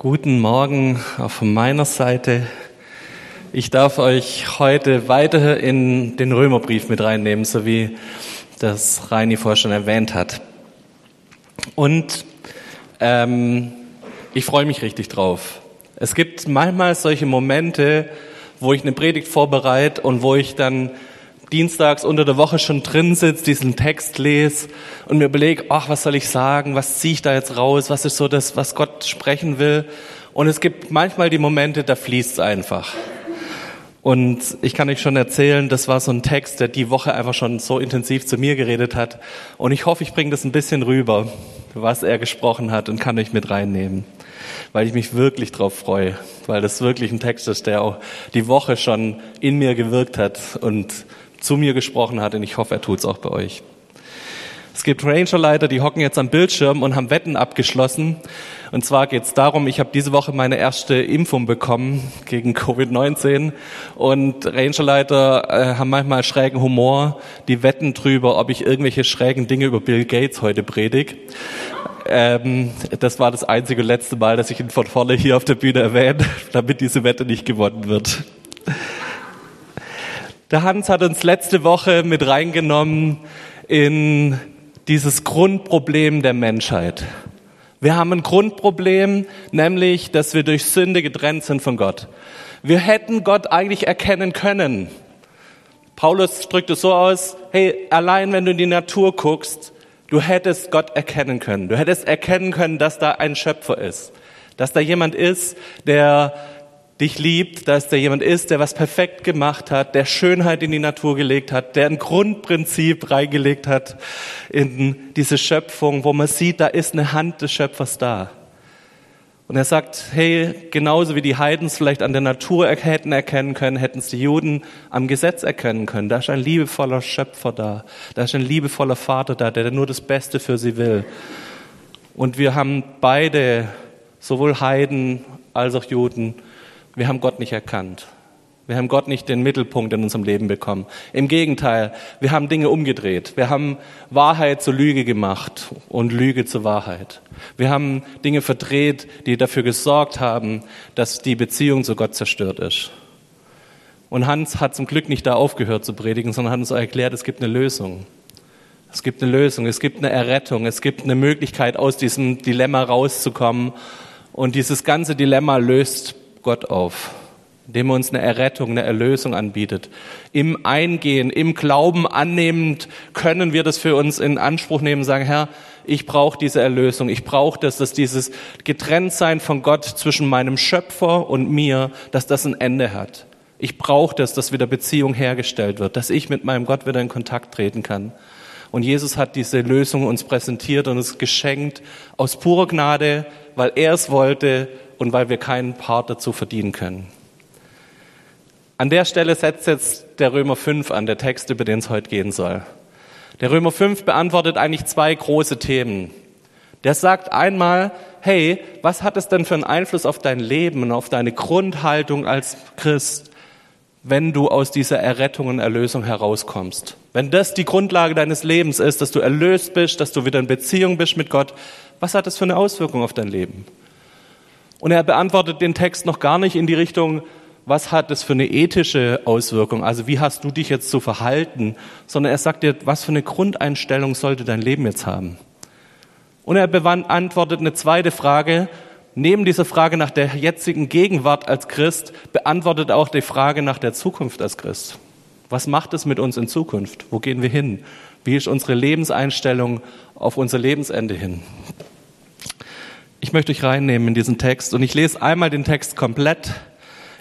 Guten Morgen auch von meiner Seite. Ich darf euch heute weiter in den Römerbrief mit reinnehmen, so wie das Reini vorher schon erwähnt hat. Und ähm, ich freue mich richtig drauf. Es gibt manchmal solche Momente, wo ich eine Predigt vorbereite und wo ich dann dienstags unter der Woche schon drin sitze, diesen Text lese und mir überlege, ach, was soll ich sagen, was ziehe ich da jetzt raus, was ist so das, was Gott sprechen will. Und es gibt manchmal die Momente, da fließt es einfach. Und ich kann euch schon erzählen, das war so ein Text, der die Woche einfach schon so intensiv zu mir geredet hat. Und ich hoffe, ich bringe das ein bisschen rüber, was er gesprochen hat und kann euch mit reinnehmen. Weil ich mich wirklich drauf freue, weil das wirklich ein Text ist, der auch die Woche schon in mir gewirkt hat und zu mir gesprochen hat und ich hoffe, er tut es auch bei euch. Es gibt Rangerleiter, die hocken jetzt am Bildschirm und haben Wetten abgeschlossen. Und zwar geht es darum, ich habe diese Woche meine erste Impfung bekommen gegen Covid-19 und Rangerleiter äh, haben manchmal schrägen Humor, die wetten drüber, ob ich irgendwelche schrägen Dinge über Bill Gates heute predige. Ähm, das war das einzige letzte Mal, dass ich ihn von vorne hier auf der Bühne erwähne, damit diese Wette nicht gewonnen wird. Der Hans hat uns letzte Woche mit reingenommen in dieses Grundproblem der Menschheit. Wir haben ein Grundproblem, nämlich, dass wir durch Sünde getrennt sind von Gott. Wir hätten Gott eigentlich erkennen können. Paulus drückt es so aus, hey, allein wenn du in die Natur guckst, du hättest Gott erkennen können. Du hättest erkennen können, dass da ein Schöpfer ist. Dass da jemand ist, der dich liebt, dass der jemand ist, der was perfekt gemacht hat, der Schönheit in die Natur gelegt hat, der ein Grundprinzip reingelegt hat in diese Schöpfung, wo man sieht, da ist eine Hand des Schöpfers da. Und er sagt, hey, genauso wie die Heidens vielleicht an der Natur hätten erkennen können, hätten es die Juden am Gesetz erkennen können. Da ist ein liebevoller Schöpfer da. Da ist ein liebevoller Vater da, der nur das Beste für sie will. Und wir haben beide, sowohl Heiden als auch Juden, wir haben Gott nicht erkannt. Wir haben Gott nicht den Mittelpunkt in unserem Leben bekommen. Im Gegenteil, wir haben Dinge umgedreht. Wir haben Wahrheit zur Lüge gemacht und Lüge zur Wahrheit. Wir haben Dinge verdreht, die dafür gesorgt haben, dass die Beziehung zu Gott zerstört ist. Und Hans hat zum Glück nicht da aufgehört zu predigen, sondern hat uns erklärt, es gibt eine Lösung. Es gibt eine Lösung, es gibt eine Errettung, es gibt eine Möglichkeit, aus diesem Dilemma rauszukommen. Und dieses ganze Dilemma löst Gott auf, indem er uns eine Errettung, eine Erlösung anbietet. Im Eingehen, im Glauben annehmend können wir das für uns in Anspruch nehmen, sagen, Herr, ich brauche diese Erlösung, ich brauche das, dass dieses Getrenntsein von Gott zwischen meinem Schöpfer und mir, dass das ein Ende hat. Ich brauche das, dass wieder Beziehung hergestellt wird, dass ich mit meinem Gott wieder in Kontakt treten kann. Und Jesus hat diese Lösung uns präsentiert und es geschenkt aus purer Gnade, weil er es wollte und weil wir keinen Part dazu verdienen können. An der Stelle setzt jetzt der Römer 5 an, der Text, über den es heute gehen soll. Der Römer 5 beantwortet eigentlich zwei große Themen. Der sagt einmal, hey, was hat es denn für einen Einfluss auf dein Leben und auf deine Grundhaltung als Christ, wenn du aus dieser Errettung und Erlösung herauskommst? Wenn das die Grundlage deines Lebens ist, dass du erlöst bist, dass du wieder in Beziehung bist mit Gott, was hat das für eine Auswirkung auf dein Leben? Und er beantwortet den Text noch gar nicht in die Richtung, was hat das für eine ethische Auswirkung? Also wie hast du dich jetzt zu verhalten? Sondern er sagt dir, was für eine Grundeinstellung sollte dein Leben jetzt haben? Und er beantwortet eine zweite Frage. Neben dieser Frage nach der jetzigen Gegenwart als Christ beantwortet auch die Frage nach der Zukunft als Christ. Was macht es mit uns in Zukunft? Wo gehen wir hin? Wie ist unsere Lebenseinstellung auf unser Lebensende hin? Ich möchte euch reinnehmen in diesen Text und ich lese einmal den Text komplett.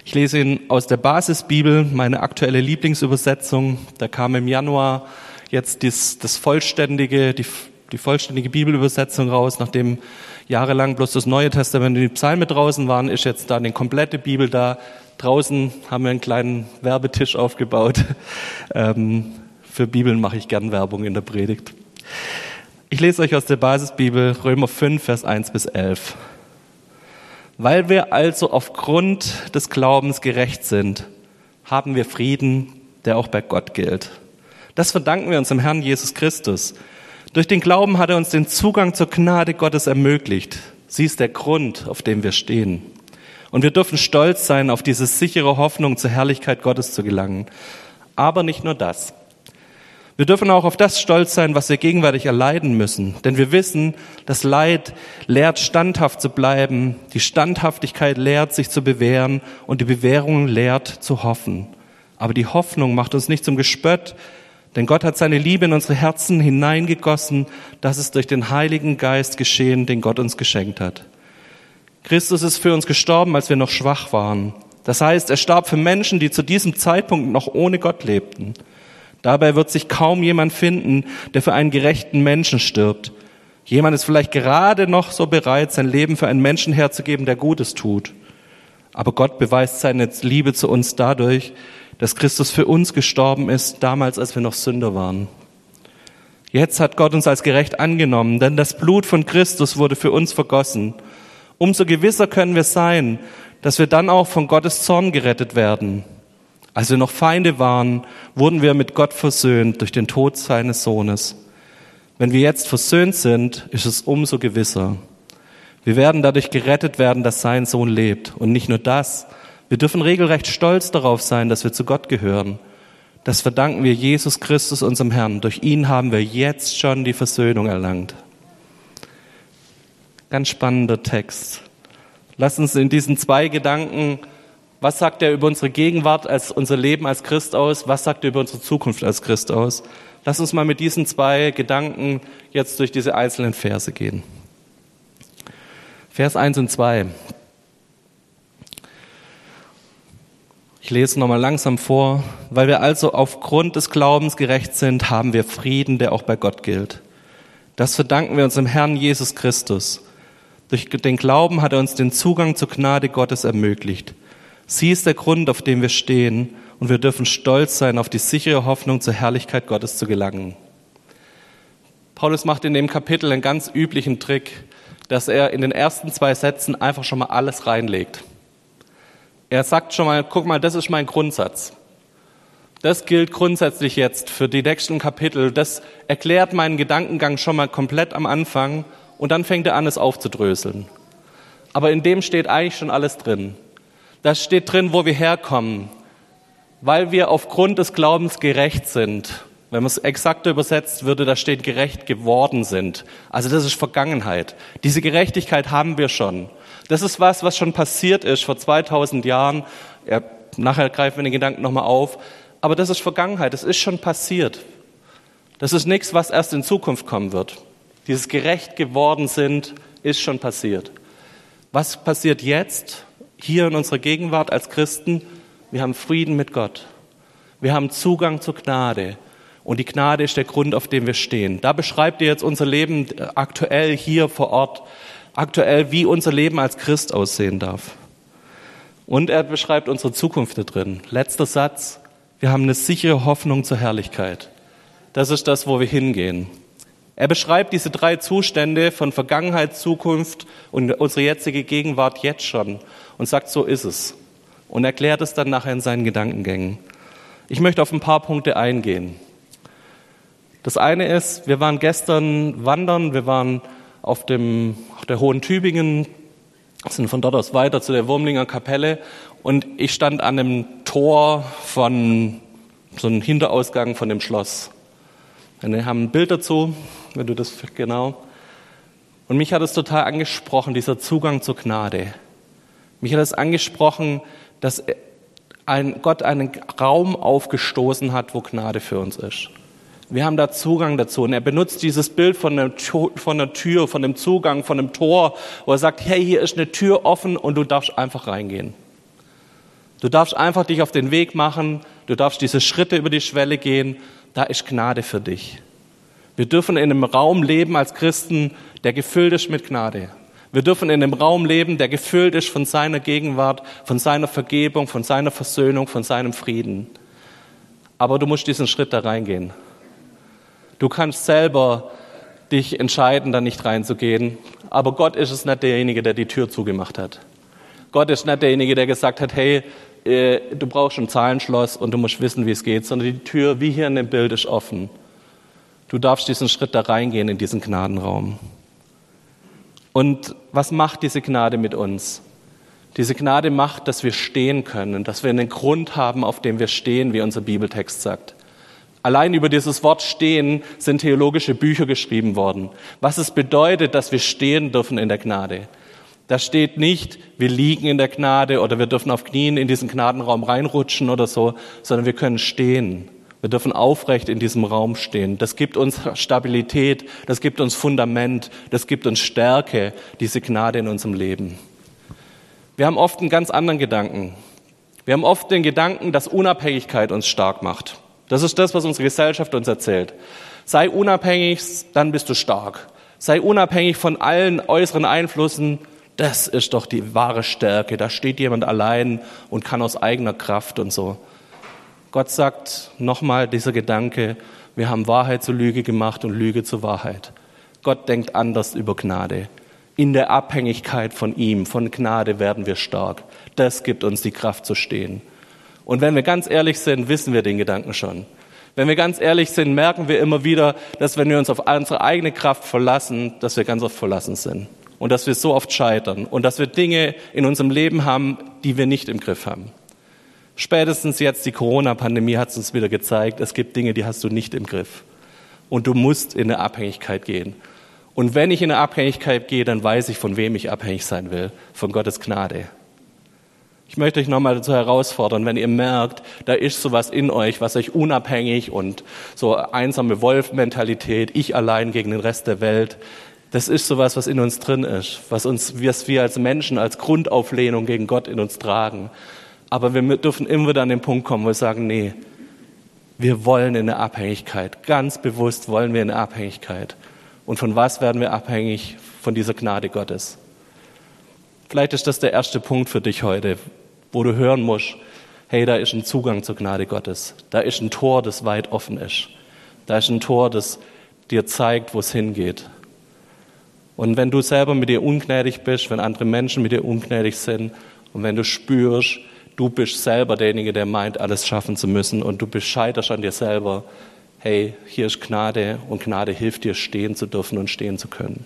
Ich lese ihn aus der Basisbibel, meine aktuelle Lieblingsübersetzung. Da kam im Januar jetzt das, das vollständige, die, die vollständige Bibelübersetzung raus, nachdem jahrelang bloß das Neue Testament und die Psalme draußen waren, ist jetzt da eine komplette Bibel da. Draußen haben wir einen kleinen Werbetisch aufgebaut. Ähm, für Bibeln mache ich gern Werbung in der Predigt. Ich lese euch aus der Basisbibel Römer 5, Vers 1 bis 11. Weil wir also aufgrund des Glaubens gerecht sind, haben wir Frieden, der auch bei Gott gilt. Das verdanken wir unserem Herrn Jesus Christus. Durch den Glauben hat er uns den Zugang zur Gnade Gottes ermöglicht. Sie ist der Grund, auf dem wir stehen. Und wir dürfen stolz sein, auf diese sichere Hoffnung zur Herrlichkeit Gottes zu gelangen. Aber nicht nur das. Wir dürfen auch auf das stolz sein, was wir gegenwärtig erleiden müssen. Denn wir wissen, das Leid lehrt standhaft zu bleiben, die Standhaftigkeit lehrt sich zu bewähren und die Bewährung lehrt zu hoffen. Aber die Hoffnung macht uns nicht zum Gespött, denn Gott hat seine Liebe in unsere Herzen hineingegossen, das ist durch den Heiligen Geist geschehen, den Gott uns geschenkt hat. Christus ist für uns gestorben, als wir noch schwach waren. Das heißt, er starb für Menschen, die zu diesem Zeitpunkt noch ohne Gott lebten. Dabei wird sich kaum jemand finden, der für einen gerechten Menschen stirbt. Jemand ist vielleicht gerade noch so bereit, sein Leben für einen Menschen herzugeben, der Gutes tut. Aber Gott beweist seine Liebe zu uns dadurch, dass Christus für uns gestorben ist, damals als wir noch Sünder waren. Jetzt hat Gott uns als gerecht angenommen, denn das Blut von Christus wurde für uns vergossen. Umso gewisser können wir sein, dass wir dann auch von Gottes Zorn gerettet werden. Als wir noch Feinde waren, wurden wir mit Gott versöhnt durch den Tod seines Sohnes. Wenn wir jetzt versöhnt sind, ist es umso gewisser. Wir werden dadurch gerettet werden, dass sein Sohn lebt. Und nicht nur das, wir dürfen regelrecht stolz darauf sein, dass wir zu Gott gehören. Das verdanken wir Jesus Christus, unserem Herrn. Durch ihn haben wir jetzt schon die Versöhnung erlangt. Ganz spannender Text. Lass uns in diesen zwei Gedanken was sagt er über unsere Gegenwart als unser Leben als Christ aus? Was sagt er über unsere Zukunft als Christ aus? Lass uns mal mit diesen zwei Gedanken jetzt durch diese einzelnen Verse gehen. Vers 1 und 2. Ich lese nochmal langsam vor. Weil wir also aufgrund des Glaubens gerecht sind, haben wir Frieden, der auch bei Gott gilt. Das verdanken wir unserem Herrn Jesus Christus. Durch den Glauben hat er uns den Zugang zur Gnade Gottes ermöglicht. Sie ist der Grund, auf dem wir stehen und wir dürfen stolz sein, auf die sichere Hoffnung zur Herrlichkeit Gottes zu gelangen. Paulus macht in dem Kapitel einen ganz üblichen Trick, dass er in den ersten zwei Sätzen einfach schon mal alles reinlegt. Er sagt schon mal, guck mal, das ist mein Grundsatz. Das gilt grundsätzlich jetzt für die nächsten Kapitel. Das erklärt meinen Gedankengang schon mal komplett am Anfang und dann fängt er an, es aufzudröseln. Aber in dem steht eigentlich schon alles drin. Da steht drin, wo wir herkommen, weil wir aufgrund des Glaubens gerecht sind. Wenn man es exakter übersetzt würde, da steht gerecht geworden sind. Also das ist Vergangenheit. Diese Gerechtigkeit haben wir schon. Das ist was, was schon passiert ist vor 2000 Jahren. Ja, nachher greifen wir den Gedanken nochmal auf. Aber das ist Vergangenheit. Das ist schon passiert. Das ist nichts, was erst in Zukunft kommen wird. Dieses gerecht geworden sind, ist schon passiert. Was passiert jetzt? Hier in unserer Gegenwart als Christen, wir haben Frieden mit Gott. Wir haben Zugang zur Gnade. Und die Gnade ist der Grund, auf dem wir stehen. Da beschreibt ihr jetzt unser Leben aktuell hier vor Ort, aktuell, wie unser Leben als Christ aussehen darf. Und er beschreibt unsere Zukunft da drin. Letzter Satz. Wir haben eine sichere Hoffnung zur Herrlichkeit. Das ist das, wo wir hingehen. Er beschreibt diese drei Zustände von Vergangenheit, Zukunft und unsere jetzige Gegenwart jetzt schon und sagt, so ist es. Und erklärt es dann nachher in seinen Gedankengängen. Ich möchte auf ein paar Punkte eingehen. Das eine ist, wir waren gestern wandern, wir waren auf, dem, auf der Hohen Tübingen, sind von dort aus weiter zu der Wurmlinger Kapelle und ich stand an dem Tor von so einem Hinterausgang von dem Schloss. Wir haben ein Bild dazu, wenn du das genau. Und mich hat es total angesprochen, dieser Zugang zur Gnade. Mich hat es angesprochen, dass ein Gott einen Raum aufgestoßen hat, wo Gnade für uns ist. Wir haben da Zugang dazu. Und er benutzt dieses Bild von der, von der Tür, von dem Zugang, von dem Tor, wo er sagt, hey, hier ist eine Tür offen und du darfst einfach reingehen. Du darfst einfach dich auf den Weg machen, du darfst diese Schritte über die Schwelle gehen, da ist Gnade für dich. Wir dürfen in einem Raum leben als Christen, der gefüllt ist mit Gnade. Wir dürfen in einem Raum leben, der gefüllt ist von seiner Gegenwart, von seiner Vergebung, von seiner Versöhnung, von seinem Frieden. Aber du musst diesen Schritt da reingehen. Du kannst selber dich entscheiden, da nicht reinzugehen. Aber Gott ist es nicht derjenige, der die Tür zugemacht hat. Gott ist nicht derjenige, der gesagt hat, hey, äh, du brauchst ein Zahlenschloss und du musst wissen, wie es geht, sondern die Tür, wie hier in dem Bild, ist offen. Du darfst diesen Schritt da reingehen in diesen Gnadenraum. Und was macht diese Gnade mit uns? Diese Gnade macht, dass wir stehen können, dass wir einen Grund haben, auf dem wir stehen, wie unser Bibeltext sagt. Allein über dieses Wort stehen sind theologische Bücher geschrieben worden. Was es bedeutet, dass wir stehen dürfen in der Gnade. Da steht nicht, wir liegen in der Gnade oder wir dürfen auf Knien in diesen Gnadenraum reinrutschen oder so, sondern wir können stehen. Wir dürfen aufrecht in diesem Raum stehen. Das gibt uns Stabilität, das gibt uns Fundament, das gibt uns Stärke, diese Gnade in unserem Leben. Wir haben oft einen ganz anderen Gedanken. Wir haben oft den Gedanken, dass Unabhängigkeit uns stark macht. Das ist das, was unsere Gesellschaft uns erzählt. Sei unabhängig, dann bist du stark. Sei unabhängig von allen äußeren Einflüssen, das ist doch die wahre Stärke. Da steht jemand allein und kann aus eigener Kraft und so. Gott sagt nochmal dieser Gedanke, wir haben Wahrheit zur Lüge gemacht und Lüge zur Wahrheit. Gott denkt anders über Gnade. In der Abhängigkeit von ihm, von Gnade werden wir stark. Das gibt uns die Kraft zu stehen. Und wenn wir ganz ehrlich sind, wissen wir den Gedanken schon. Wenn wir ganz ehrlich sind, merken wir immer wieder, dass wenn wir uns auf unsere eigene Kraft verlassen, dass wir ganz oft verlassen sind. Und dass wir so oft scheitern. Und dass wir Dinge in unserem Leben haben, die wir nicht im Griff haben. Spätestens jetzt die Corona-Pandemie hat es uns wieder gezeigt, es gibt Dinge, die hast du nicht im Griff. Und du musst in eine Abhängigkeit gehen. Und wenn ich in eine Abhängigkeit gehe, dann weiß ich, von wem ich abhängig sein will. Von Gottes Gnade. Ich möchte euch nochmal dazu herausfordern, wenn ihr merkt, da ist sowas in euch, was euch unabhängig und so einsame Wolf-Mentalität, ich allein gegen den Rest der Welt, das ist sowas, was in uns drin ist, was uns, was wir als Menschen als Grundauflehnung gegen Gott in uns tragen. Aber wir dürfen immer wieder an den Punkt kommen, wo wir sagen, nee, wir wollen in eine Abhängigkeit. Ganz bewusst wollen wir in eine Abhängigkeit. Und von was werden wir abhängig? Von dieser Gnade Gottes. Vielleicht ist das der erste Punkt für dich heute, wo du hören musst, hey, da ist ein Zugang zur Gnade Gottes. Da ist ein Tor, das weit offen ist. Da ist ein Tor, das dir zeigt, wo es hingeht. Und wenn du selber mit dir ungnädig bist, wenn andere Menschen mit dir ungnädig sind und wenn du spürst, du bist selber derjenige, der meint, alles schaffen zu müssen und du bescheiterst an dir selber, hey, hier ist Gnade und Gnade hilft dir, stehen zu dürfen und stehen zu können.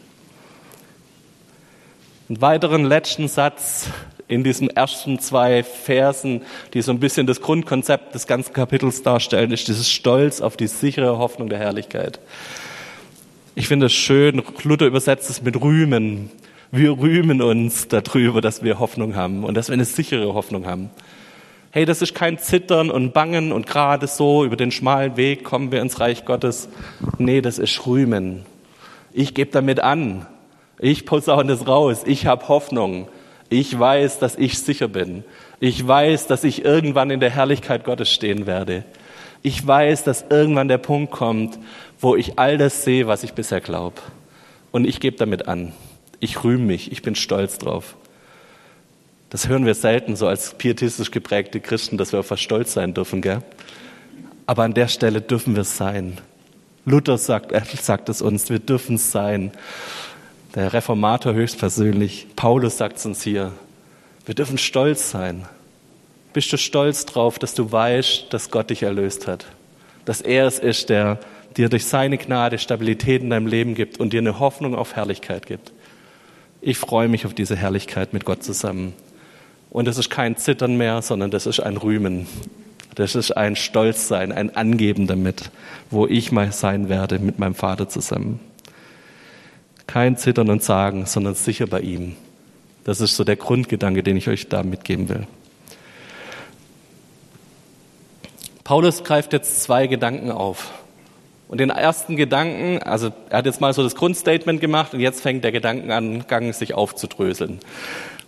Einen weiteren letzten Satz in diesen ersten zwei Versen, die so ein bisschen das Grundkonzept des ganzen Kapitels darstellen, ist dieses Stolz auf die sichere Hoffnung der Herrlichkeit. Ich finde es schön, Luther übersetzt es mit rühmen. Wir rühmen uns darüber, dass wir Hoffnung haben und dass wir eine sichere Hoffnung haben hey, das ist kein Zittern und Bangen und gerade so über den schmalen Weg kommen wir ins Reich Gottes. Nee, das ist Rühmen. Ich gebe damit an. Ich posaune das raus. Ich habe Hoffnung. Ich weiß, dass ich sicher bin. Ich weiß, dass ich irgendwann in der Herrlichkeit Gottes stehen werde. Ich weiß, dass irgendwann der Punkt kommt, wo ich all das sehe, was ich bisher glaube. Und ich gebe damit an. Ich rühme mich. Ich bin stolz drauf. Das hören wir selten so als pietistisch geprägte Christen, dass wir auf was stolz sein dürfen, gell? Aber an der Stelle dürfen wir es sein. Luther sagt, er sagt es uns, wir dürfen es sein. Der Reformator höchstpersönlich, Paulus sagt es uns hier. Wir dürfen stolz sein. Bist du stolz drauf, dass du weißt, dass Gott dich erlöst hat? Dass er es ist, der dir durch seine Gnade Stabilität in deinem Leben gibt und dir eine Hoffnung auf Herrlichkeit gibt. Ich freue mich auf diese Herrlichkeit mit Gott zusammen. Und das ist kein Zittern mehr, sondern das ist ein Rühmen. Das ist ein Stolzsein, ein Angeben damit, wo ich mal sein werde mit meinem Vater zusammen. Kein Zittern und Sagen, sondern sicher bei ihm. Das ist so der Grundgedanke, den ich euch da mitgeben will. Paulus greift jetzt zwei Gedanken auf. Und den ersten Gedanken, also er hat jetzt mal so das Grundstatement gemacht und jetzt fängt der Gedankengang sich aufzudröseln.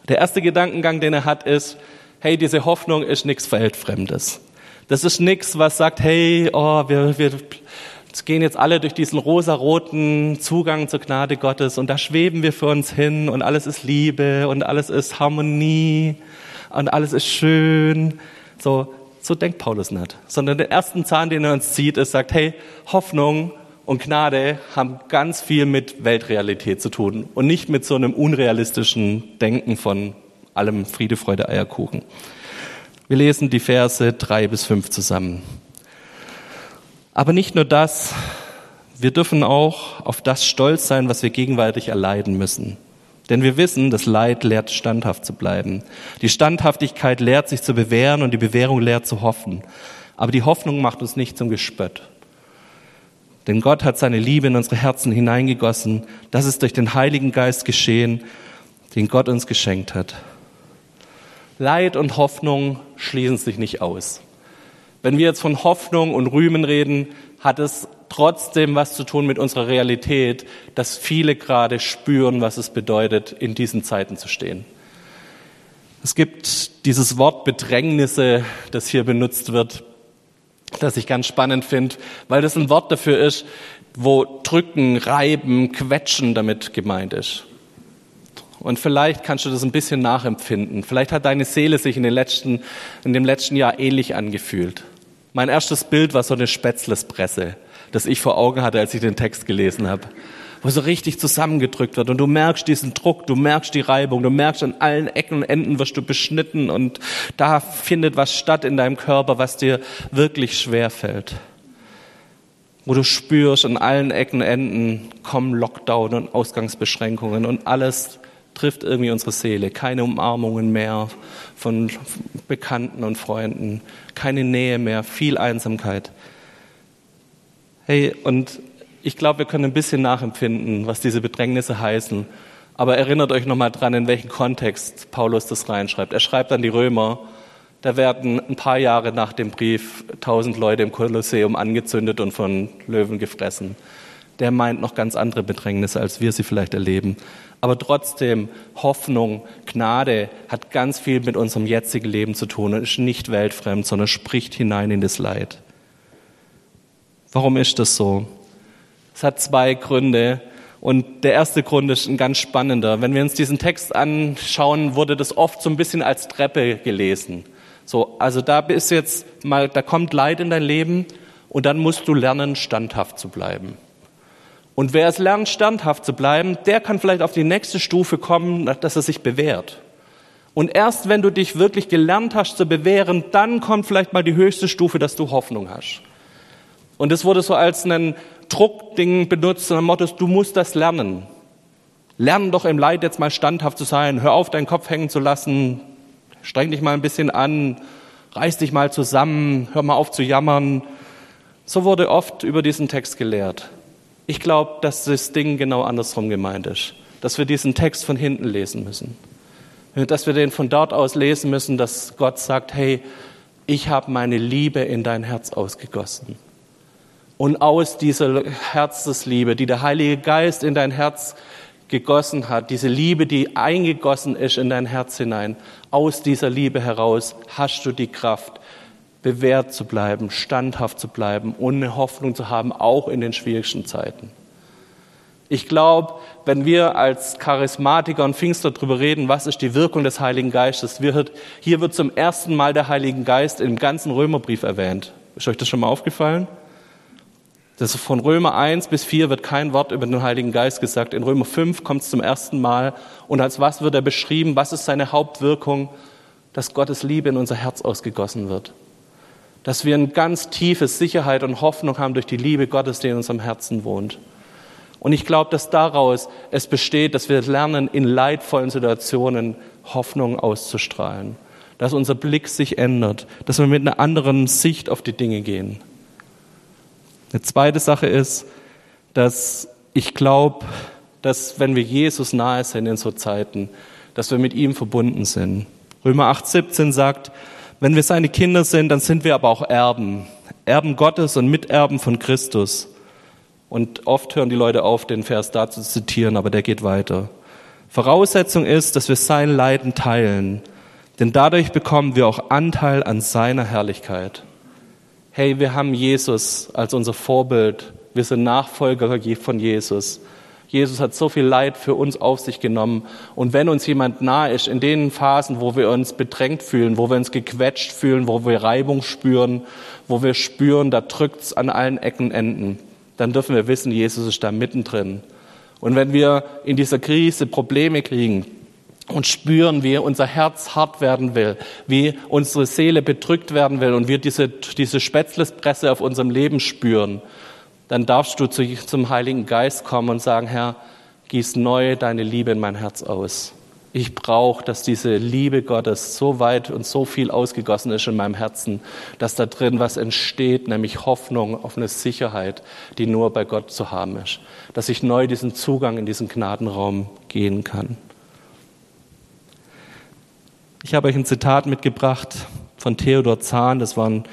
Der erste Gedankengang, den er hat, ist, hey, diese Hoffnung ist nichts Weltfremdes. Das ist nichts, was sagt, hey, oh, wir, wir gehen jetzt alle durch diesen rosaroten Zugang zur Gnade Gottes und da schweben wir für uns hin und alles ist Liebe und alles ist Harmonie und alles ist schön. So, so denkt Paulus nicht. Sondern den ersten Zahn, den er uns zieht, ist, sagt, hey, Hoffnung und Gnade haben ganz viel mit Weltrealität zu tun und nicht mit so einem unrealistischen Denken von allem Friede, Freude, Eierkuchen. Wir lesen die Verse drei bis fünf zusammen. Aber nicht nur das, wir dürfen auch auf das stolz sein, was wir gegenwärtig erleiden müssen. Denn wir wissen, das Leid lehrt standhaft zu bleiben. Die Standhaftigkeit lehrt sich zu bewähren und die Bewährung lehrt zu hoffen. Aber die Hoffnung macht uns nicht zum Gespött. Denn Gott hat seine Liebe in unsere Herzen hineingegossen. Das ist durch den Heiligen Geist geschehen, den Gott uns geschenkt hat. Leid und Hoffnung schließen sich nicht aus. Wenn wir jetzt von Hoffnung und Rühmen reden, hat es trotzdem was zu tun mit unserer Realität, dass viele gerade spüren, was es bedeutet, in diesen Zeiten zu stehen. Es gibt dieses Wort Bedrängnisse, das hier benutzt wird, das ich ganz spannend finde, weil das ein Wort dafür ist, wo drücken, reiben, quetschen damit gemeint ist. Und vielleicht kannst du das ein bisschen nachempfinden. Vielleicht hat deine Seele sich in, den letzten, in dem letzten Jahr ähnlich angefühlt. Mein erstes Bild war so eine Spätzlespresse, das ich vor Augen hatte, als ich den Text gelesen habe. Wo so richtig zusammengedrückt wird und du merkst diesen Druck, du merkst die Reibung, du merkst an allen Ecken und Enden wirst du beschnitten und da findet was statt in deinem Körper, was dir wirklich schwer fällt. Wo du spürst, an allen Ecken und Enden kommen Lockdown und Ausgangsbeschränkungen und alles trifft irgendwie unsere Seele. Keine Umarmungen mehr von Bekannten und Freunden, keine Nähe mehr, viel Einsamkeit. Hey, und ich glaube, wir können ein bisschen nachempfinden, was diese Bedrängnisse heißen. Aber erinnert euch nochmal dran, in welchen Kontext Paulus das reinschreibt. Er schreibt an die Römer, da werden ein paar Jahre nach dem Brief tausend Leute im Kolosseum angezündet und von Löwen gefressen. Der meint noch ganz andere Bedrängnisse, als wir sie vielleicht erleben. Aber trotzdem, Hoffnung, Gnade hat ganz viel mit unserem jetzigen Leben zu tun und ist nicht weltfremd, sondern spricht hinein in das Leid. Warum ist das so? Es hat zwei Gründe. Und der erste Grund ist ein ganz spannender. Wenn wir uns diesen Text anschauen, wurde das oft so ein bisschen als Treppe gelesen. So, also da bist jetzt mal, da kommt Leid in dein Leben und dann musst du lernen, standhaft zu bleiben. Und wer es lernt, standhaft zu bleiben, der kann vielleicht auf die nächste Stufe kommen, dass er sich bewährt. Und erst wenn du dich wirklich gelernt hast zu bewähren, dann kommt vielleicht mal die höchste Stufe, dass du Hoffnung hast. Und es wurde so als ein Druckding benutzt, und Motto, du musst das lernen. Lern doch im Leid jetzt mal standhaft zu sein. Hör auf, deinen Kopf hängen zu lassen. Streng dich mal ein bisschen an. Reiß dich mal zusammen. Hör mal auf zu jammern. So wurde oft über diesen Text gelehrt. Ich glaube, dass das Ding genau andersrum gemeint ist. Dass wir diesen Text von hinten lesen müssen. Dass wir den von dort aus lesen müssen, dass Gott sagt, hey, ich habe meine Liebe in dein Herz ausgegossen. Und aus dieser Herzensliebe, die der Heilige Geist in dein Herz gegossen hat, diese Liebe, die eingegossen ist in dein Herz hinein, aus dieser Liebe heraus hast du die Kraft, bewährt zu bleiben, standhaft zu bleiben und eine Hoffnung zu haben, auch in den schwierigsten Zeiten. Ich glaube, wenn wir als Charismatiker und Pfingster darüber reden, was ist die Wirkung des Heiligen Geistes, wird, hier wird zum ersten Mal der Heilige Geist im ganzen Römerbrief erwähnt. Ist euch das schon mal aufgefallen? Das von Römer 1 bis 4 wird kein Wort über den Heiligen Geist gesagt. In Römer 5 kommt es zum ersten Mal. Und als was wird er beschrieben? Was ist seine Hauptwirkung? Dass Gottes Liebe in unser Herz ausgegossen wird dass wir eine ganz tiefe Sicherheit und Hoffnung haben durch die Liebe Gottes, die in unserem Herzen wohnt. Und ich glaube, dass daraus es besteht, dass wir lernen, in leidvollen Situationen Hoffnung auszustrahlen. Dass unser Blick sich ändert, dass wir mit einer anderen Sicht auf die Dinge gehen. Eine zweite Sache ist, dass ich glaube, dass wenn wir Jesus nahe sind in so Zeiten, dass wir mit ihm verbunden sind. Römer 8, 17 sagt, wenn wir seine Kinder sind, dann sind wir aber auch Erben. Erben Gottes und Miterben von Christus. Und oft hören die Leute auf, den Vers da zu zitieren, aber der geht weiter. Voraussetzung ist, dass wir sein Leiden teilen, denn dadurch bekommen wir auch Anteil an seiner Herrlichkeit. Hey, wir haben Jesus als unser Vorbild. Wir sind Nachfolger von Jesus. Jesus hat so viel Leid für uns auf sich genommen. Und wenn uns jemand nahe ist, in den Phasen, wo wir uns bedrängt fühlen, wo wir uns gequetscht fühlen, wo wir Reibung spüren, wo wir spüren, da drückt's an allen Ecken Enden, dann dürfen wir wissen, Jesus ist da mittendrin. Und wenn wir in dieser Krise Probleme kriegen, und spüren, wie unser Herz hart werden will, wie unsere Seele bedrückt werden will und wir diese, diese Spätzlespresse auf unserem Leben spüren, dann darfst du zu, zum Heiligen Geist kommen und sagen, Herr, gieß neu deine Liebe in mein Herz aus. Ich brauche, dass diese Liebe Gottes so weit und so viel ausgegossen ist in meinem Herzen, dass da drin was entsteht, nämlich Hoffnung auf eine Sicherheit, die nur bei Gott zu haben ist. Dass ich neu diesen Zugang in diesen Gnadenraum gehen kann. Ich habe euch ein Zitat mitgebracht von Theodor Zahn, das war ein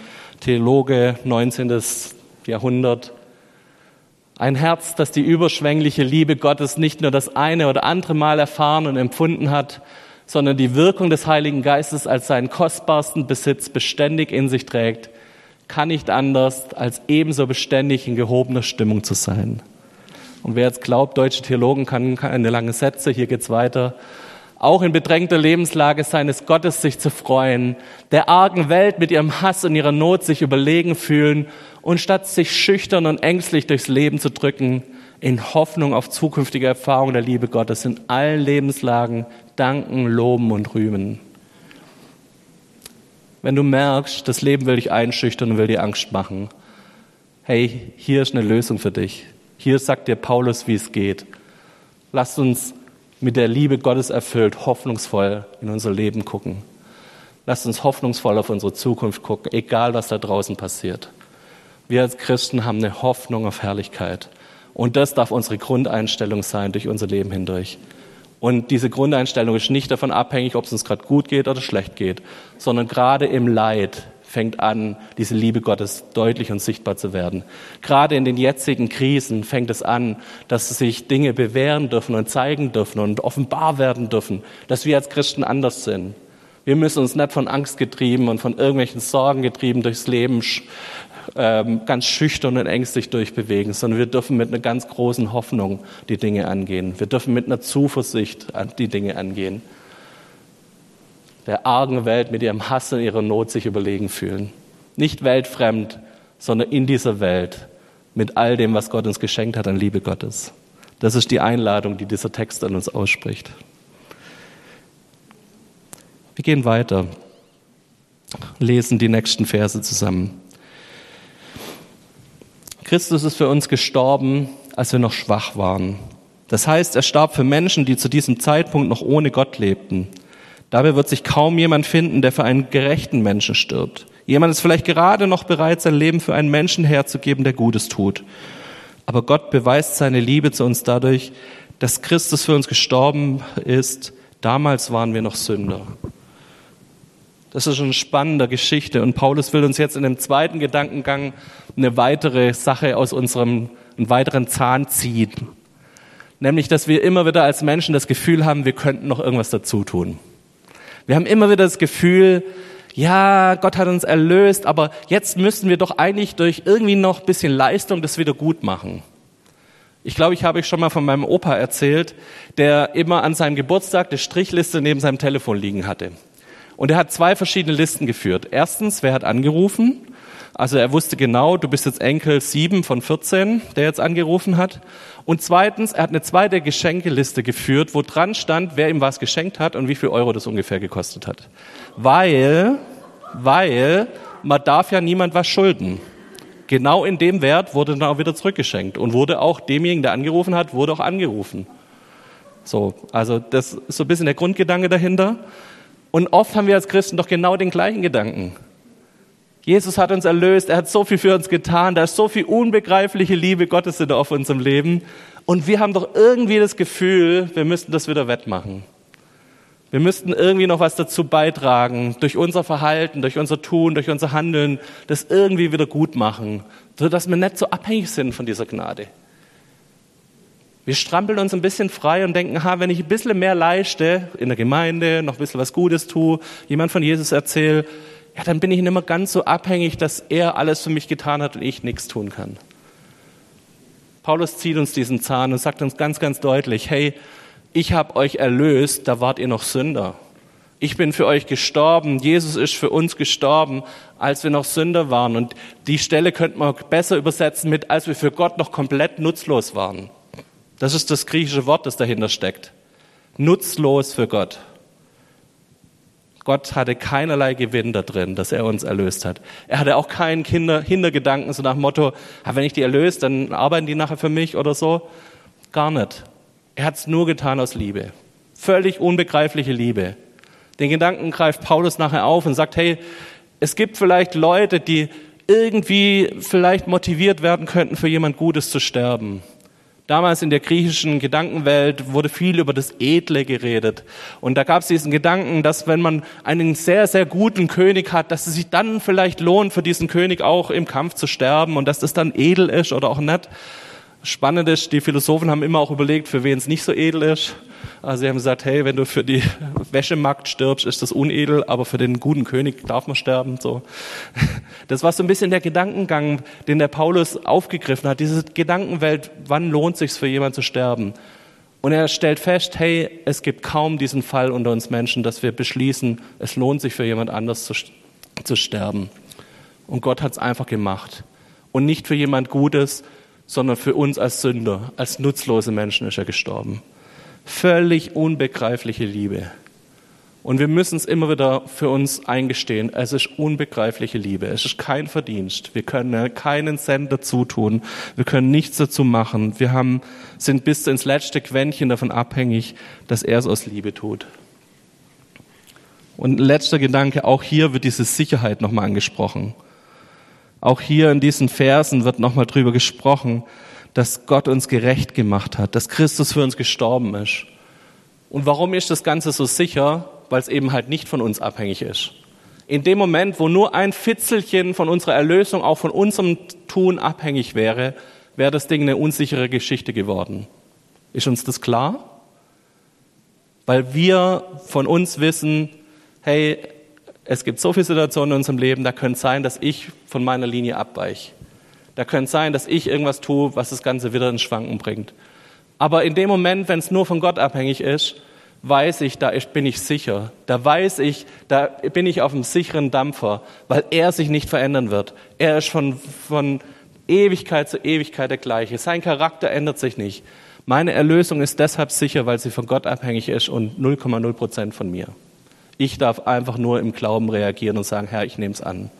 Theologe, 19. Jahrhundert. Ein Herz, das die überschwängliche Liebe Gottes nicht nur das eine oder andere Mal erfahren und empfunden hat, sondern die Wirkung des Heiligen Geistes als seinen kostbarsten Besitz beständig in sich trägt, kann nicht anders, als ebenso beständig in gehobener Stimmung zu sein. Und wer jetzt glaubt, deutsche Theologen kann keine lange Sätze, hier geht's weiter. Auch in bedrängter Lebenslage seines Gottes sich zu freuen, der argen Welt mit ihrem Hass und ihrer Not sich überlegen fühlen und statt sich schüchtern und ängstlich durchs Leben zu drücken, in Hoffnung auf zukünftige Erfahrungen der Liebe Gottes in allen Lebenslagen danken, loben und rühmen. Wenn du merkst, das Leben will dich einschüchtern und will dir Angst machen, hey, hier ist eine Lösung für dich. Hier sagt dir Paulus, wie es geht. Lasst uns mit der Liebe Gottes erfüllt, hoffnungsvoll in unser Leben gucken. Lasst uns hoffnungsvoll auf unsere Zukunft gucken, egal was da draußen passiert. Wir als Christen haben eine Hoffnung auf Herrlichkeit. Und das darf unsere Grundeinstellung sein durch unser Leben hindurch. Und diese Grundeinstellung ist nicht davon abhängig, ob es uns gerade gut geht oder schlecht geht, sondern gerade im Leid fängt an, diese Liebe Gottes deutlich und sichtbar zu werden. Gerade in den jetzigen Krisen fängt es an, dass sich Dinge bewähren dürfen und zeigen dürfen und offenbar werden dürfen, dass wir als Christen anders sind. Wir müssen uns nicht von Angst getrieben und von irgendwelchen Sorgen getrieben durchs Leben ähm, ganz schüchtern und ängstlich durchbewegen, sondern wir dürfen mit einer ganz großen Hoffnung die Dinge angehen. Wir dürfen mit einer Zuversicht die Dinge angehen. Der argen Welt mit ihrem Hass und ihrer Not sich überlegen fühlen. Nicht weltfremd, sondern in dieser Welt mit all dem, was Gott uns geschenkt hat an Liebe Gottes. Das ist die Einladung, die dieser Text an uns ausspricht. Wir gehen weiter, lesen die nächsten Verse zusammen. Christus ist für uns gestorben, als wir noch schwach waren. Das heißt, er starb für Menschen, die zu diesem Zeitpunkt noch ohne Gott lebten. Dabei wird sich kaum jemand finden, der für einen gerechten Menschen stirbt. Jemand ist vielleicht gerade noch bereit, sein Leben für einen Menschen herzugeben, der Gutes tut. Aber Gott beweist seine Liebe zu uns dadurch, dass Christus für uns gestorben ist. Damals waren wir noch Sünder. Das ist eine spannende Geschichte. Und Paulus will uns jetzt in dem zweiten Gedankengang eine weitere Sache aus unserem, einen weiteren Zahn ziehen. Nämlich, dass wir immer wieder als Menschen das Gefühl haben, wir könnten noch irgendwas dazu tun. Wir haben immer wieder das Gefühl, ja, Gott hat uns erlöst, aber jetzt müssten wir doch eigentlich durch irgendwie noch ein bisschen Leistung das wieder gut machen. Ich glaube, ich habe euch schon mal von meinem Opa erzählt, der immer an seinem Geburtstag die Strichliste neben seinem Telefon liegen hatte. Und er hat zwei verschiedene Listen geführt. Erstens, wer hat angerufen? Also er wusste genau, du bist jetzt Enkel 7 von 14, der jetzt angerufen hat. Und zweitens, er hat eine zweite Geschenkeliste geführt, wo dran stand, wer ihm was geschenkt hat und wie viel Euro das ungefähr gekostet hat. Weil, weil man darf ja niemand was schulden. Genau in dem Wert wurde dann auch wieder zurückgeschenkt und wurde auch demjenigen, der angerufen hat, wurde auch angerufen. So, also das ist so ein bisschen der Grundgedanke dahinter. Und oft haben wir als Christen doch genau den gleichen Gedanken. Jesus hat uns erlöst, er hat so viel für uns getan, da ist so viel unbegreifliche Liebe Gottes in auf unserem Leben. Und wir haben doch irgendwie das Gefühl, wir müssten das wieder wettmachen. Wir müssten irgendwie noch was dazu beitragen, durch unser Verhalten, durch unser Tun, durch unser Handeln, das irgendwie wieder gut machen, sodass wir nicht so abhängig sind von dieser Gnade. Wir strampeln uns ein bisschen frei und denken, ha, wenn ich ein bisschen mehr leiste in der Gemeinde, noch ein bisschen was Gutes tue, jemand von Jesus erzähle, ja, dann bin ich nicht mehr ganz so abhängig, dass er alles für mich getan hat und ich nichts tun kann. Paulus zieht uns diesen Zahn und sagt uns ganz, ganz deutlich, hey, ich habe euch erlöst, da wart ihr noch Sünder. Ich bin für euch gestorben, Jesus ist für uns gestorben, als wir noch Sünder waren. Und die Stelle könnte man besser übersetzen mit, als wir für Gott noch komplett nutzlos waren. Das ist das griechische Wort, das dahinter steckt. Nutzlos für Gott. Gott hatte keinerlei Gewinn da drin, dass er uns erlöst hat. Er hatte auch keinen Kinder, Hintergedanken, so nach dem Motto, wenn ich die erlöse, dann arbeiten die nachher für mich oder so. Gar nicht. Er hat es nur getan aus Liebe. Völlig unbegreifliche Liebe. Den Gedanken greift Paulus nachher auf und sagt, hey, es gibt vielleicht Leute, die irgendwie vielleicht motiviert werden könnten, für jemand Gutes zu sterben. Damals in der griechischen Gedankenwelt wurde viel über das Edle geredet. Und da gab es diesen Gedanken, dass wenn man einen sehr, sehr guten König hat, dass es sich dann vielleicht lohnt, für diesen König auch im Kampf zu sterben und dass das dann edel ist oder auch nicht. Spannend ist, die Philosophen haben immer auch überlegt, für wen es nicht so edel ist. Also sie haben gesagt, hey, wenn du für die Wäschemarkt stirbst, ist das unedel, aber für den guten König darf man sterben. So, das war so ein bisschen der Gedankengang, den der Paulus aufgegriffen hat. Diese Gedankenwelt, wann lohnt sich für jemanden zu sterben? Und er stellt fest, hey, es gibt kaum diesen Fall unter uns Menschen, dass wir beschließen, es lohnt sich für jemand anders zu, zu sterben. Und Gott hat es einfach gemacht. Und nicht für jemand Gutes, sondern für uns als Sünder, als nutzlose Menschen ist er gestorben. Völlig unbegreifliche Liebe. Und wir müssen es immer wieder für uns eingestehen. Es ist unbegreifliche Liebe. Es ist kein Verdienst. Wir können keinen Cent dazu tun. Wir können nichts dazu machen. Wir haben, sind bis ins letzte Quäntchen davon abhängig, dass er es aus Liebe tut. Und letzter Gedanke, auch hier wird diese Sicherheit nochmal angesprochen. Auch hier in diesen Versen wird nochmal drüber gesprochen, dass Gott uns gerecht gemacht hat, dass Christus für uns gestorben ist. Und warum ist das Ganze so sicher? Weil es eben halt nicht von uns abhängig ist. In dem Moment, wo nur ein Fitzelchen von unserer Erlösung auch von unserem Tun abhängig wäre, wäre das Ding eine unsichere Geschichte geworden. Ist uns das klar? Weil wir von uns wissen, hey, es gibt so viele Situationen in unserem Leben, da könnte es sein, dass ich von meiner Linie abweiche. Da könnte es sein, dass ich irgendwas tue, was das Ganze wieder ins Schwanken bringt. Aber in dem Moment, wenn es nur von Gott abhängig ist, weiß ich, da bin ich sicher. Da weiß ich, da bin ich auf einem sicheren Dampfer, weil er sich nicht verändern wird. Er ist von, von Ewigkeit zu Ewigkeit der gleiche. Sein Charakter ändert sich nicht. Meine Erlösung ist deshalb sicher, weil sie von Gott abhängig ist und 0,0 Prozent von mir. Ich darf einfach nur im Glauben reagieren und sagen, Herr, ich nehme es an.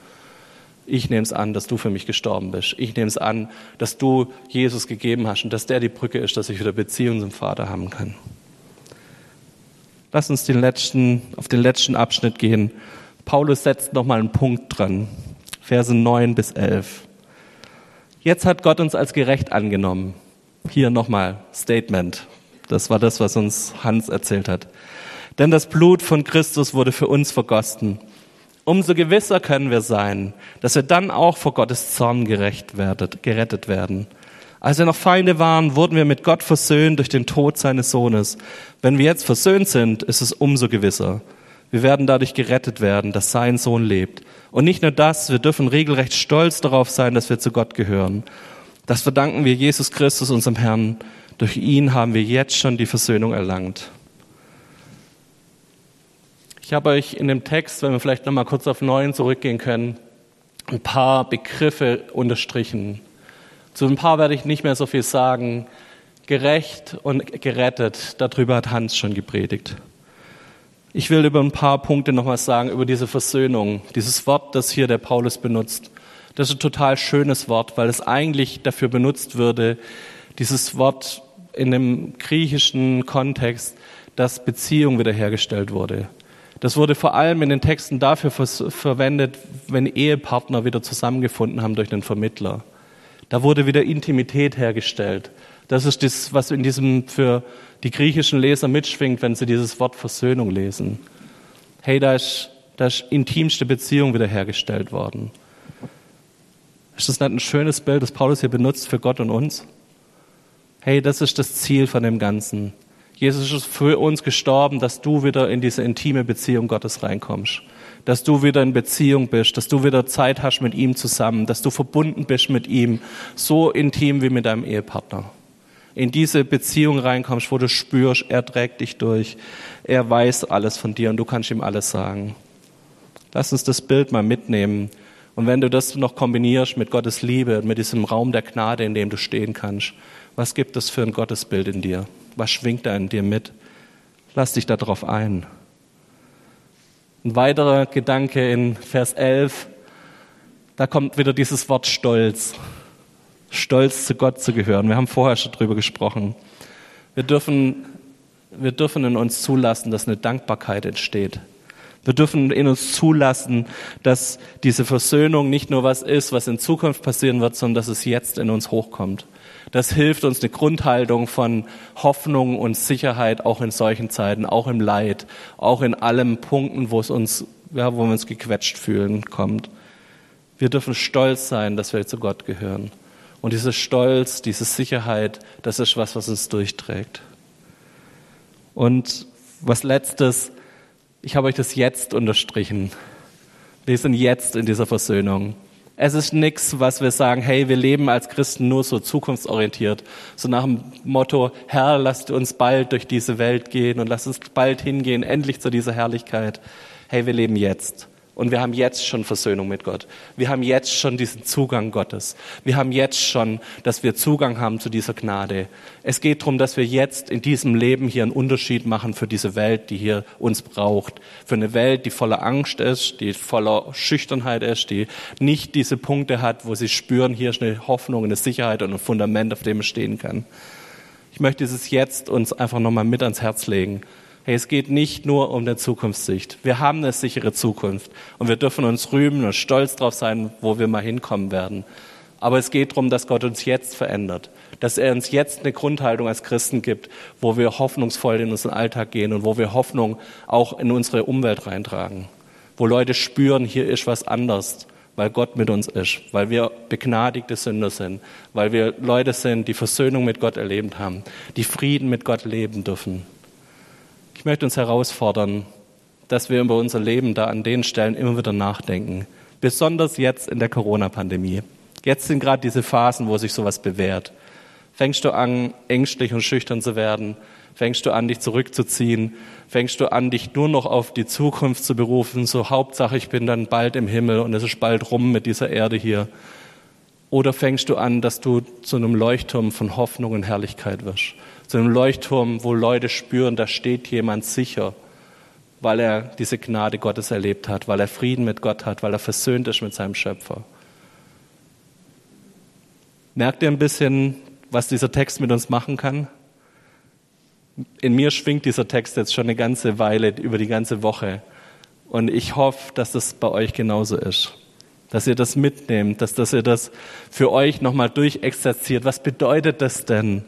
Ich nehme es an, dass du für mich gestorben bist. Ich nehme es an, dass du Jesus gegeben hast und dass der die Brücke ist, dass ich wieder Beziehung zum Vater haben kann. Lass uns den letzten, auf den letzten Abschnitt gehen. Paulus setzt nochmal einen Punkt dran. Verse 9 bis 11. Jetzt hat Gott uns als gerecht angenommen. Hier nochmal Statement. Das war das, was uns Hans erzählt hat. Denn das Blut von Christus wurde für uns vergossen. Umso gewisser können wir sein, dass wir dann auch vor Gottes Zorn gerecht werdet, gerettet werden. Als wir noch Feinde waren, wurden wir mit Gott versöhnt durch den Tod seines Sohnes. Wenn wir jetzt versöhnt sind, ist es umso gewisser. Wir werden dadurch gerettet werden, dass sein Sohn lebt. Und nicht nur das, wir dürfen regelrecht stolz darauf sein, dass wir zu Gott gehören. Das verdanken wir Jesus Christus, unserem Herrn. Durch ihn haben wir jetzt schon die Versöhnung erlangt. Ich habe euch in dem Text, wenn wir vielleicht nochmal kurz auf neun zurückgehen können, ein paar Begriffe unterstrichen. Zu ein paar werde ich nicht mehr so viel sagen. Gerecht und gerettet, darüber hat Hans schon gepredigt. Ich will über ein paar Punkte nochmal sagen, über diese Versöhnung. Dieses Wort, das hier der Paulus benutzt, das ist ein total schönes Wort, weil es eigentlich dafür benutzt würde, dieses Wort in dem griechischen Kontext, dass Beziehung wiederhergestellt wurde. Das wurde vor allem in den Texten dafür verwendet, wenn Ehepartner wieder zusammengefunden haben durch einen Vermittler. Da wurde wieder Intimität hergestellt. Das ist das, was in diesem für die griechischen Leser mitschwingt, wenn sie dieses Wort Versöhnung lesen. Hey, da ist, da ist intimste Beziehung wiederhergestellt worden. Ist das nicht ein schönes Bild, das Paulus hier benutzt für Gott und uns? Hey, das ist das Ziel von dem Ganzen. Jesus ist für uns gestorben, dass du wieder in diese intime Beziehung Gottes reinkommst. Dass du wieder in Beziehung bist, dass du wieder Zeit hast mit ihm zusammen, dass du verbunden bist mit ihm, so intim wie mit deinem Ehepartner. In diese Beziehung reinkommst, wo du spürst, er trägt dich durch, er weiß alles von dir und du kannst ihm alles sagen. Lass uns das Bild mal mitnehmen. Und wenn du das noch kombinierst mit Gottes Liebe, mit diesem Raum der Gnade, in dem du stehen kannst, was gibt es für ein Gottesbild in dir? Was schwingt da in dir mit? Lass dich darauf ein. Ein weiterer Gedanke in Vers 11, da kommt wieder dieses Wort Stolz. Stolz zu Gott zu gehören. Wir haben vorher schon drüber gesprochen. Wir dürfen, wir dürfen in uns zulassen, dass eine Dankbarkeit entsteht. Wir dürfen in uns zulassen, dass diese Versöhnung nicht nur was ist, was in Zukunft passieren wird, sondern dass es jetzt in uns hochkommt. Das hilft uns eine Grundhaltung von Hoffnung und Sicherheit auch in solchen Zeiten, auch im Leid, auch in allen Punkten, wo es uns, ja, wo wir uns gequetscht fühlen, kommt. Wir dürfen stolz sein, dass wir zu Gott gehören. Und dieser Stolz, diese Sicherheit, das ist was, was uns durchträgt. Und was letztes, ich habe euch das jetzt unterstrichen. Wir sind jetzt in dieser Versöhnung. Es ist nichts, was wir sagen, hey, wir leben als Christen nur so zukunftsorientiert. So nach dem Motto, Herr, lasst uns bald durch diese Welt gehen und lasst uns bald hingehen, endlich zu dieser Herrlichkeit. Hey, wir leben jetzt. Und wir haben jetzt schon Versöhnung mit Gott. Wir haben jetzt schon diesen Zugang Gottes. Wir haben jetzt schon, dass wir Zugang haben zu dieser Gnade. Es geht darum, dass wir jetzt in diesem Leben hier einen Unterschied machen für diese Welt, die hier uns braucht. Für eine Welt, die voller Angst ist, die voller Schüchternheit ist, die nicht diese Punkte hat, wo sie spüren, hier ist eine Hoffnung, eine Sicherheit und ein Fundament, auf dem man stehen kann. Ich möchte dieses jetzt uns einfach nochmal mit ans Herz legen Hey, es geht nicht nur um eine Zukunftssicht. Wir haben eine sichere Zukunft und wir dürfen uns rühmen und stolz darauf sein, wo wir mal hinkommen werden. Aber es geht darum, dass Gott uns jetzt verändert, dass er uns jetzt eine Grundhaltung als Christen gibt, wo wir hoffnungsvoll in unseren Alltag gehen und wo wir Hoffnung auch in unsere Umwelt reintragen, wo Leute spüren, hier ist was anders, weil Gott mit uns ist, weil wir begnadigte Sünder sind, weil wir Leute sind, die Versöhnung mit Gott erlebt haben, die Frieden mit Gott leben dürfen. Ich möchte uns herausfordern, dass wir über unser Leben da an den Stellen immer wieder nachdenken. Besonders jetzt in der Corona-Pandemie. Jetzt sind gerade diese Phasen, wo sich sowas bewährt. Fängst du an, ängstlich und schüchtern zu werden? Fängst du an, dich zurückzuziehen? Fängst du an, dich nur noch auf die Zukunft zu berufen? So Hauptsache, ich bin dann bald im Himmel und es ist bald rum mit dieser Erde hier. Oder fängst du an, dass du zu einem Leuchtturm von Hoffnung und Herrlichkeit wirst? Zu einem Leuchtturm, wo Leute spüren, da steht jemand sicher, weil er diese Gnade Gottes erlebt hat, weil er Frieden mit Gott hat, weil er versöhnt ist mit seinem Schöpfer. Merkt ihr ein bisschen, was dieser Text mit uns machen kann? In mir schwingt dieser Text jetzt schon eine ganze Weile, über die ganze Woche. Und ich hoffe, dass das bei euch genauso ist. Dass ihr das mitnehmt, dass, dass ihr das für euch nochmal durchexerziert. Was bedeutet das denn?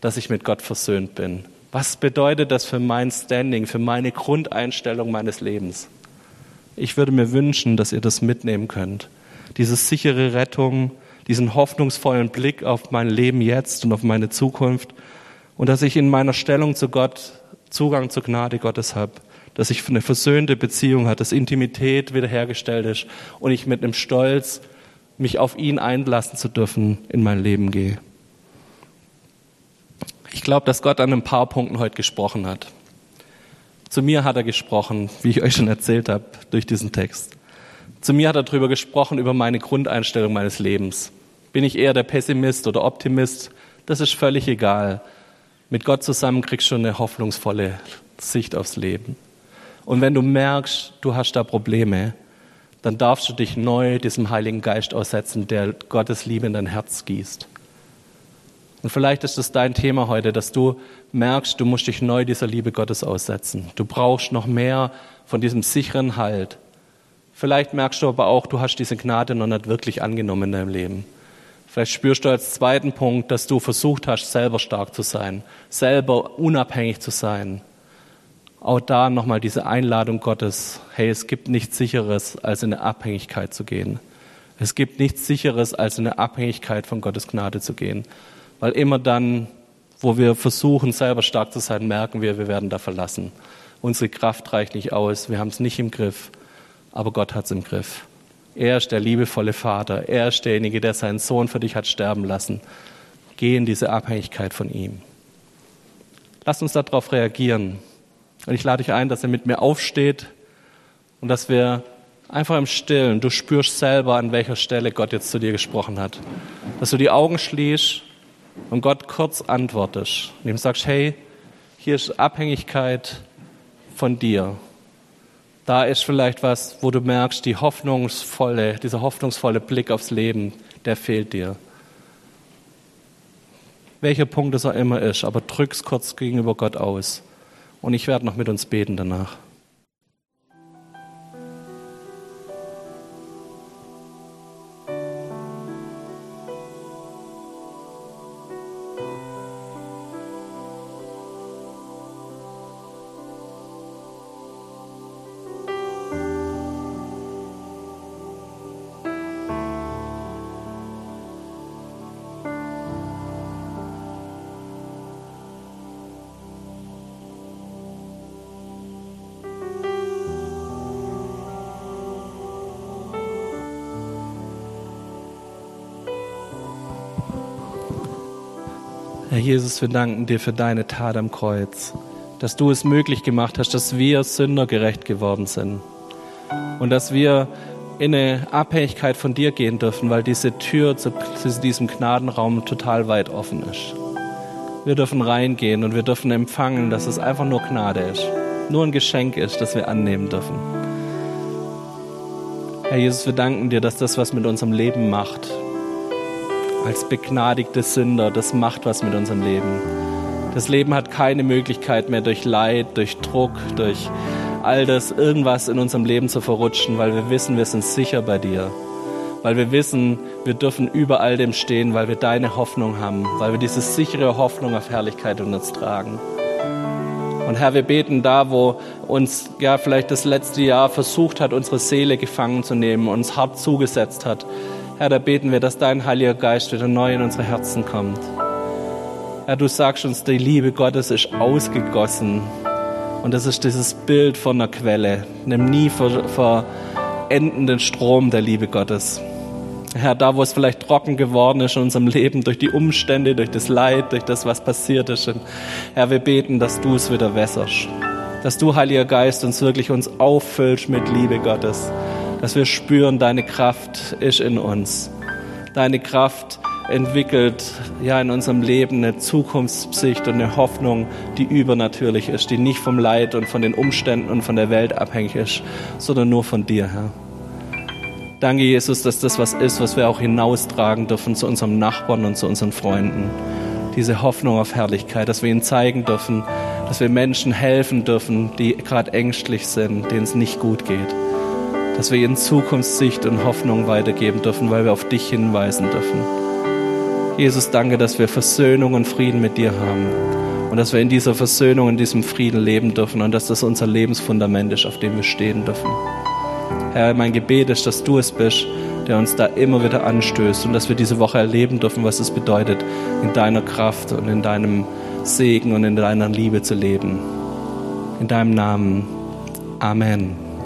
Dass ich mit Gott versöhnt bin? Was bedeutet das für mein Standing, für meine Grundeinstellung meines Lebens? Ich würde mir wünschen, dass ihr das mitnehmen könnt. Diese sichere Rettung, diesen hoffnungsvollen Blick auf mein Leben jetzt und auf meine Zukunft und dass ich in meiner Stellung zu Gott Zugang zur Gnade Gottes habe, dass ich eine versöhnte Beziehung habe, dass Intimität wiederhergestellt ist und ich mit einem Stolz, mich auf ihn einlassen zu dürfen, in mein Leben gehe. Ich glaube, dass Gott an ein paar Punkten heute gesprochen hat. Zu mir hat er gesprochen, wie ich euch schon erzählt habe, durch diesen Text. Zu mir hat er darüber gesprochen, über meine Grundeinstellung meines Lebens. Bin ich eher der Pessimist oder Optimist? Das ist völlig egal. Mit Gott zusammen kriegst du eine hoffnungsvolle Sicht aufs Leben. Und wenn du merkst, du hast da Probleme, dann darfst du dich neu diesem Heiligen Geist aussetzen, der Gottes Liebe in dein Herz gießt. Und vielleicht ist es dein Thema heute, dass du merkst, du musst dich neu dieser Liebe Gottes aussetzen. Du brauchst noch mehr von diesem sicheren Halt. Vielleicht merkst du aber auch, du hast diese Gnade noch nicht wirklich angenommen in deinem Leben. Vielleicht spürst du als zweiten Punkt, dass du versucht hast, selber stark zu sein, selber unabhängig zu sein. Auch da nochmal diese Einladung Gottes. Hey, es gibt nichts Sicheres, als in eine Abhängigkeit zu gehen. Es gibt nichts Sicheres, als in eine Abhängigkeit von Gottes Gnade zu gehen. Weil immer dann, wo wir versuchen, selber stark zu sein, merken wir, wir werden da verlassen. Unsere Kraft reicht nicht aus, wir haben es nicht im Griff, aber Gott hat es im Griff. Er ist der liebevolle Vater, er ist derjenige, der seinen Sohn für dich hat sterben lassen. Geh in diese Abhängigkeit von ihm. Lass uns darauf reagieren. Und ich lade dich ein, dass er mit mir aufsteht und dass wir einfach im Stillen, du spürst selber, an welcher Stelle Gott jetzt zu dir gesprochen hat. Dass du die Augen schließt und Gott kurz antwortest und ihm sagst, hey, hier ist Abhängigkeit von dir. Da ist vielleicht was, wo du merkst, die hoffnungsvolle, dieser hoffnungsvolle Blick aufs Leben, der fehlt dir. welcher Punkt es auch immer ist, aber drück's kurz gegenüber Gott aus. Und ich werde noch mit uns beten danach. Herr Jesus, wir danken dir für deine Tat am Kreuz, dass du es möglich gemacht hast, dass wir Sünder gerecht geworden sind und dass wir in eine Abhängigkeit von dir gehen dürfen, weil diese Tür zu, diesem Gnadenraum total weit offen ist. Wir dürfen reingehen und wir dürfen empfangen, dass es einfach nur Gnade ist, nur ein Geschenk ist, das wir annehmen dürfen. Herr Jesus, wir danken dir, dass das was mit unserem Leben macht, als begnadigte Sünder, das macht was mit unserem Leben. Das Leben hat keine Möglichkeit mehr durch Leid, durch Druck, durch all das irgendwas in unserem Leben zu verrutschen, weil wir wissen, wir sind sicher bei dir. Weil wir wissen, wir dürfen über all dem stehen, weil wir deine Hoffnung haben, weil wir diese sichere Hoffnung auf Herrlichkeit in uns tragen. Und Herr, wir beten da, wo uns ja vielleicht das letzte Jahr versucht hat, unsere Seele gefangen zu nehmen, uns hart zugesetzt hat. Herr, da beten wir, dass dein Heiliger Geist wieder neu in unsere Herzen kommt. Herr, du sagst uns, die Liebe Gottes ist ausgegossen. Und das ist dieses Bild von einer Quelle, einem nie verendenden Strom der Liebe Gottes. Herr, da wo es vielleicht trocken geworden ist in unserem Leben, durch die Umstände, durch das Leid, durch das, was passiert ist. Herr, wir beten, dass du es wieder wässerst. Dass du, Heiliger Geist, uns wirklich uns auffüllst mit Liebe Gottes dass wir spüren, deine Kraft ist in uns. Deine Kraft entwickelt ja in unserem Leben eine Zukunftssicht und eine Hoffnung, die übernatürlich ist, die nicht vom Leid und von den Umständen und von der Welt abhängig ist, sondern nur von dir, Herr. Danke, Jesus, dass das was ist, was wir auch hinaustragen dürfen zu unserem Nachbarn und zu unseren Freunden. Diese Hoffnung auf Herrlichkeit, dass wir ihnen zeigen dürfen, dass wir Menschen helfen dürfen, die gerade ängstlich sind, denen es nicht gut geht dass wir ihnen Zukunftssicht und Hoffnung weitergeben dürfen, weil wir auf dich hinweisen dürfen. Jesus, danke, dass wir Versöhnung und Frieden mit dir haben und dass wir in dieser Versöhnung, in diesem Frieden leben dürfen und dass das unser Lebensfundament ist, auf dem wir stehen dürfen. Herr, mein Gebet ist, dass du es bist, der uns da immer wieder anstößt und dass wir diese Woche erleben dürfen, was es bedeutet, in deiner Kraft und in deinem Segen und in deiner Liebe zu leben. In deinem Namen. Amen.